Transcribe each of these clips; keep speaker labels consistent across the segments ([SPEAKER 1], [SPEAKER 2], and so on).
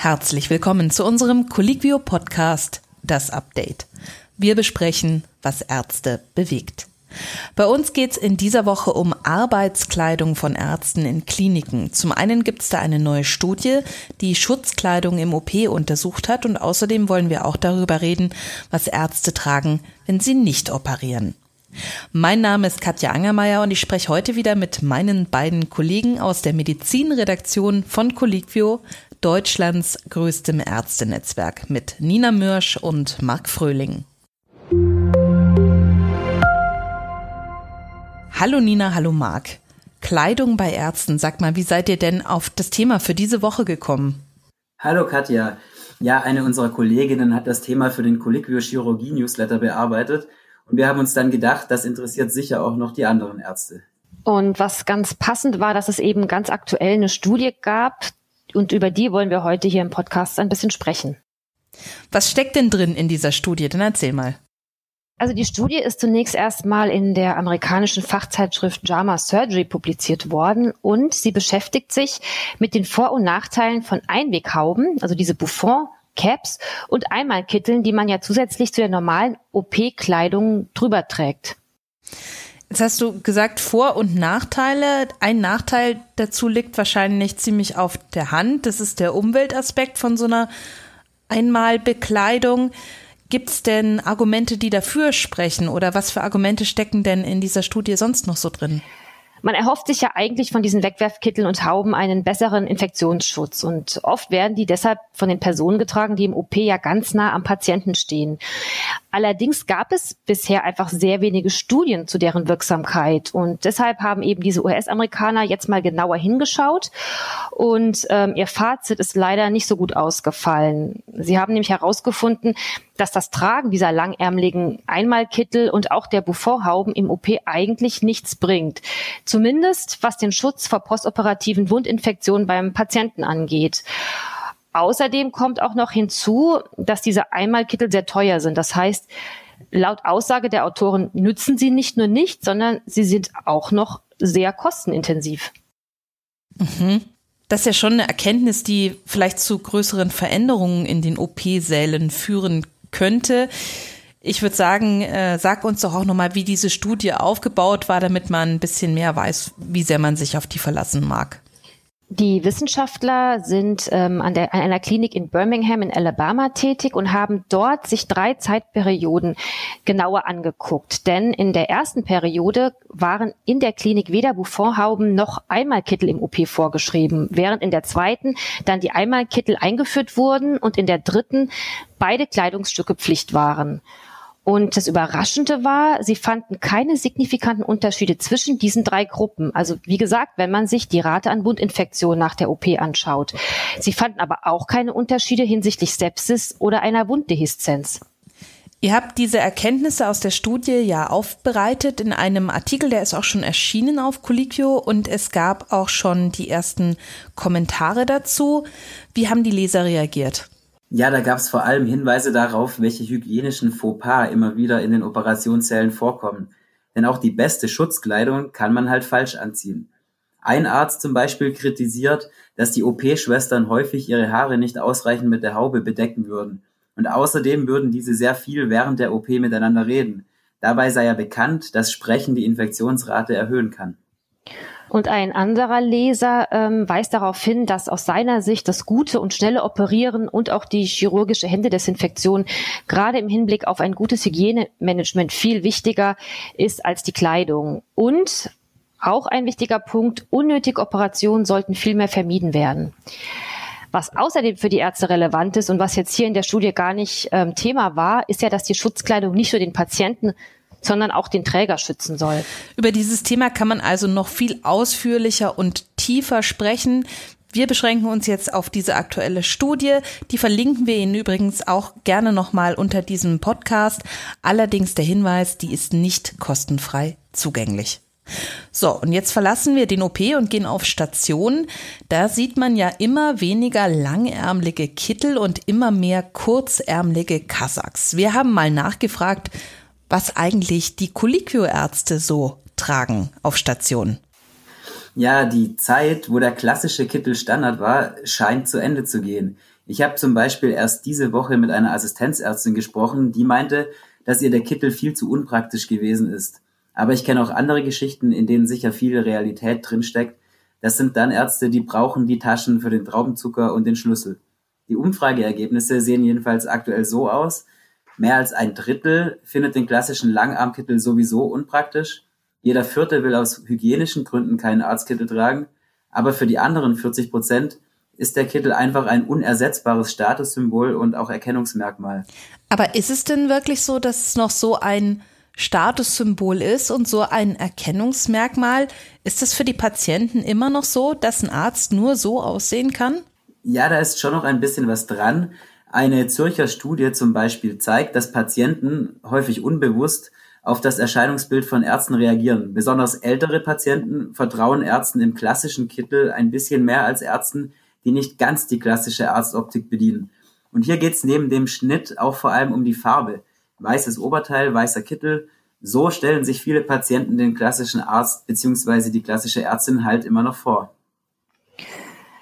[SPEAKER 1] Herzlich willkommen zu unserem Colliquio Podcast, das Update. Wir besprechen, was Ärzte bewegt. Bei uns geht's in dieser Woche um Arbeitskleidung von Ärzten in Kliniken. Zum einen gibt's da eine neue Studie, die Schutzkleidung im OP untersucht hat und außerdem wollen wir auch darüber reden, was Ärzte tragen, wenn sie nicht operieren. Mein Name ist Katja Angermeier und ich spreche heute wieder mit meinen beiden Kollegen aus der Medizinredaktion von Colliquio, Deutschlands größtem Ärztenetzwerk mit Nina Mürsch und Marc Fröhling. Hallo Nina, hallo Marc. Kleidung bei Ärzten, sag mal, wie seid ihr denn auf das Thema für diese Woche gekommen?
[SPEAKER 2] Hallo Katja. Ja, eine unserer Kolleginnen hat das Thema für den Colliquio Chirurgie Newsletter bearbeitet und wir haben uns dann gedacht, das interessiert sicher auch noch die anderen Ärzte.
[SPEAKER 3] Und was ganz passend war, dass es eben ganz aktuell eine Studie gab, und über die wollen wir heute hier im Podcast ein bisschen sprechen.
[SPEAKER 1] Was steckt denn drin in dieser Studie? Dann erzähl mal.
[SPEAKER 3] Also die Studie ist zunächst erstmal in der amerikanischen Fachzeitschrift JAMA Surgery publiziert worden und sie beschäftigt sich mit den Vor- und Nachteilen von Einweghauben, also diese Buffon Caps und Einmalkitteln, die man ja zusätzlich zu der normalen OP-Kleidung drüber trägt.
[SPEAKER 1] Jetzt hast du gesagt Vor- und Nachteile. Ein Nachteil dazu liegt wahrscheinlich ziemlich auf der Hand. Das ist der Umweltaspekt von so einer Einmalbekleidung. Gibt es denn Argumente, die dafür sprechen oder was für Argumente stecken denn in dieser Studie sonst noch so drin?
[SPEAKER 3] Man erhofft sich ja eigentlich von diesen Wegwerfkitteln und Hauben einen besseren Infektionsschutz. Und oft werden die deshalb von den Personen getragen, die im OP ja ganz nah am Patienten stehen. Allerdings gab es bisher einfach sehr wenige Studien zu deren Wirksamkeit. Und deshalb haben eben diese US-Amerikaner jetzt mal genauer hingeschaut. Und ähm, ihr Fazit ist leider nicht so gut ausgefallen. Sie haben nämlich herausgefunden, dass das Tragen dieser langärmeligen Einmalkittel und auch der Buffonhauben im OP eigentlich nichts bringt. Zumindest was den Schutz vor postoperativen Wundinfektionen beim Patienten angeht. Außerdem kommt auch noch hinzu, dass diese Einmalkittel sehr teuer sind. Das heißt, laut Aussage der Autoren nützen sie nicht nur nicht, sondern sie sind auch noch sehr kostenintensiv.
[SPEAKER 1] Mhm. Das ist ja schon eine Erkenntnis, die vielleicht zu größeren Veränderungen in den OP-Sälen führen könnte. Ich würde sagen, äh, sag uns doch auch nochmal, wie diese Studie aufgebaut war, damit man ein bisschen mehr weiß, wie sehr man sich auf die verlassen mag.
[SPEAKER 3] Die Wissenschaftler sind ähm, an, der, an einer Klinik in Birmingham in Alabama tätig und haben dort sich drei Zeitperioden genauer angeguckt. Denn in der ersten Periode waren in der Klinik weder Buffonhauben noch Einmalkittel im OP vorgeschrieben, während in der zweiten dann die Einmalkittel eingeführt wurden und in der dritten beide Kleidungsstücke Pflicht waren. Und das Überraschende war, sie fanden keine signifikanten Unterschiede zwischen diesen drei Gruppen. Also wie gesagt, wenn man sich die Rate an Wundinfektionen nach der OP anschaut. Sie fanden aber auch keine Unterschiede hinsichtlich Sepsis oder einer Wunddehiszenz.
[SPEAKER 1] Ihr habt diese Erkenntnisse aus der Studie ja aufbereitet in einem Artikel, der ist auch schon erschienen auf Colliquio und es gab auch schon die ersten Kommentare dazu. Wie haben die Leser reagiert?
[SPEAKER 2] Ja, da gab es vor allem Hinweise darauf, welche hygienischen Fauxpas immer wieder in den Operationszellen vorkommen. Denn auch die beste Schutzkleidung kann man halt falsch anziehen. Ein Arzt zum Beispiel kritisiert, dass die OP-Schwestern häufig ihre Haare nicht ausreichend mit der Haube bedecken würden. Und außerdem würden diese sehr viel während der OP miteinander reden. Dabei sei ja bekannt, dass Sprechen die Infektionsrate erhöhen kann.
[SPEAKER 3] Und ein anderer Leser ähm, weist darauf hin, dass aus seiner Sicht das gute und schnelle Operieren und auch die chirurgische Händedesinfektion gerade im Hinblick auf ein gutes Hygienemanagement viel wichtiger ist als die Kleidung. Und auch ein wichtiger Punkt, unnötige Operationen sollten viel mehr vermieden werden. Was außerdem für die Ärzte relevant ist und was jetzt hier in der Studie gar nicht ähm, Thema war, ist ja, dass die Schutzkleidung nicht nur den Patienten, sondern auch den Träger schützen soll.
[SPEAKER 1] Über dieses Thema kann man also noch viel ausführlicher und tiefer sprechen. Wir beschränken uns jetzt auf diese aktuelle Studie. Die verlinken wir Ihnen übrigens auch gerne nochmal unter diesem Podcast. Allerdings der Hinweis, die ist nicht kostenfrei zugänglich. So, und jetzt verlassen wir den OP und gehen auf Station. Da sieht man ja immer weniger langärmliche Kittel und immer mehr kurzärmliche Kasachs. Wir haben mal nachgefragt, was eigentlich die Colliquio-Ärzte so tragen auf Station.
[SPEAKER 2] Ja, die Zeit, wo der klassische Kittel Standard war, scheint zu Ende zu gehen. Ich habe zum Beispiel erst diese Woche mit einer Assistenzärztin gesprochen, die meinte, dass ihr der Kittel viel zu unpraktisch gewesen ist. Aber ich kenne auch andere Geschichten, in denen sicher viel Realität drinsteckt. Das sind dann Ärzte, die brauchen die Taschen für den Traubenzucker und den Schlüssel. Die Umfrageergebnisse sehen jedenfalls aktuell so aus. Mehr als ein Drittel findet den klassischen Langarmkittel sowieso unpraktisch. Jeder Vierte will aus hygienischen Gründen keinen Arztkittel tragen. Aber für die anderen 40 Prozent ist der Kittel einfach ein unersetzbares Statussymbol und auch Erkennungsmerkmal.
[SPEAKER 1] Aber ist es denn wirklich so, dass es noch so ein Statussymbol ist und so ein Erkennungsmerkmal? Ist es für die Patienten immer noch so, dass ein Arzt nur so aussehen kann?
[SPEAKER 2] Ja, da ist schon noch ein bisschen was dran. Eine Zürcher Studie zum Beispiel zeigt, dass Patienten häufig unbewusst auf das Erscheinungsbild von Ärzten reagieren. Besonders ältere Patienten vertrauen Ärzten im klassischen Kittel ein bisschen mehr als Ärzten, die nicht ganz die klassische Arztoptik bedienen. Und hier geht's neben dem Schnitt auch vor allem um die Farbe. Weißes Oberteil, weißer Kittel. So stellen sich viele Patienten den klassischen Arzt bzw. die klassische Ärztin halt immer noch vor.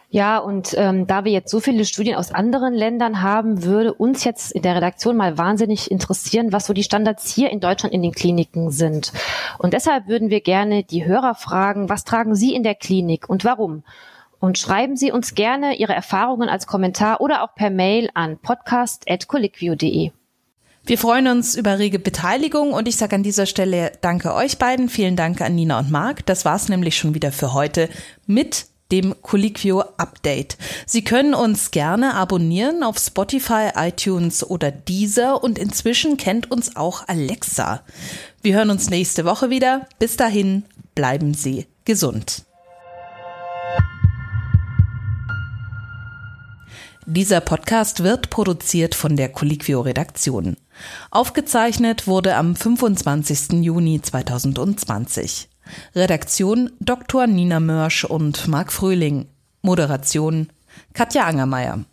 [SPEAKER 3] Ja, und ähm, da wir jetzt so viele Studien aus anderen Ländern haben, würde uns jetzt in der Redaktion mal wahnsinnig interessieren, was so die Standards hier in Deutschland in den Kliniken sind. Und deshalb würden wir gerne die Hörer fragen, was tragen Sie in der Klinik und warum? Und schreiben Sie uns gerne Ihre Erfahrungen als Kommentar oder auch per Mail an podcast.colliquio.de.
[SPEAKER 1] Wir freuen uns über rege Beteiligung und ich sage an dieser Stelle danke euch beiden. Vielen Dank an Nina und Marc. Das war es nämlich schon wieder für heute mit dem Colliquio Update. Sie können uns gerne abonnieren auf Spotify, iTunes oder Deezer und inzwischen kennt uns auch Alexa. Wir hören uns nächste Woche wieder. Bis dahin bleiben Sie gesund. Dieser Podcast wird produziert von der Colliquio Redaktion. Aufgezeichnet wurde am 25. Juni 2020. Redaktion Dr. Nina Mörsch und Marc Fröhling. Moderation Katja Angermeier.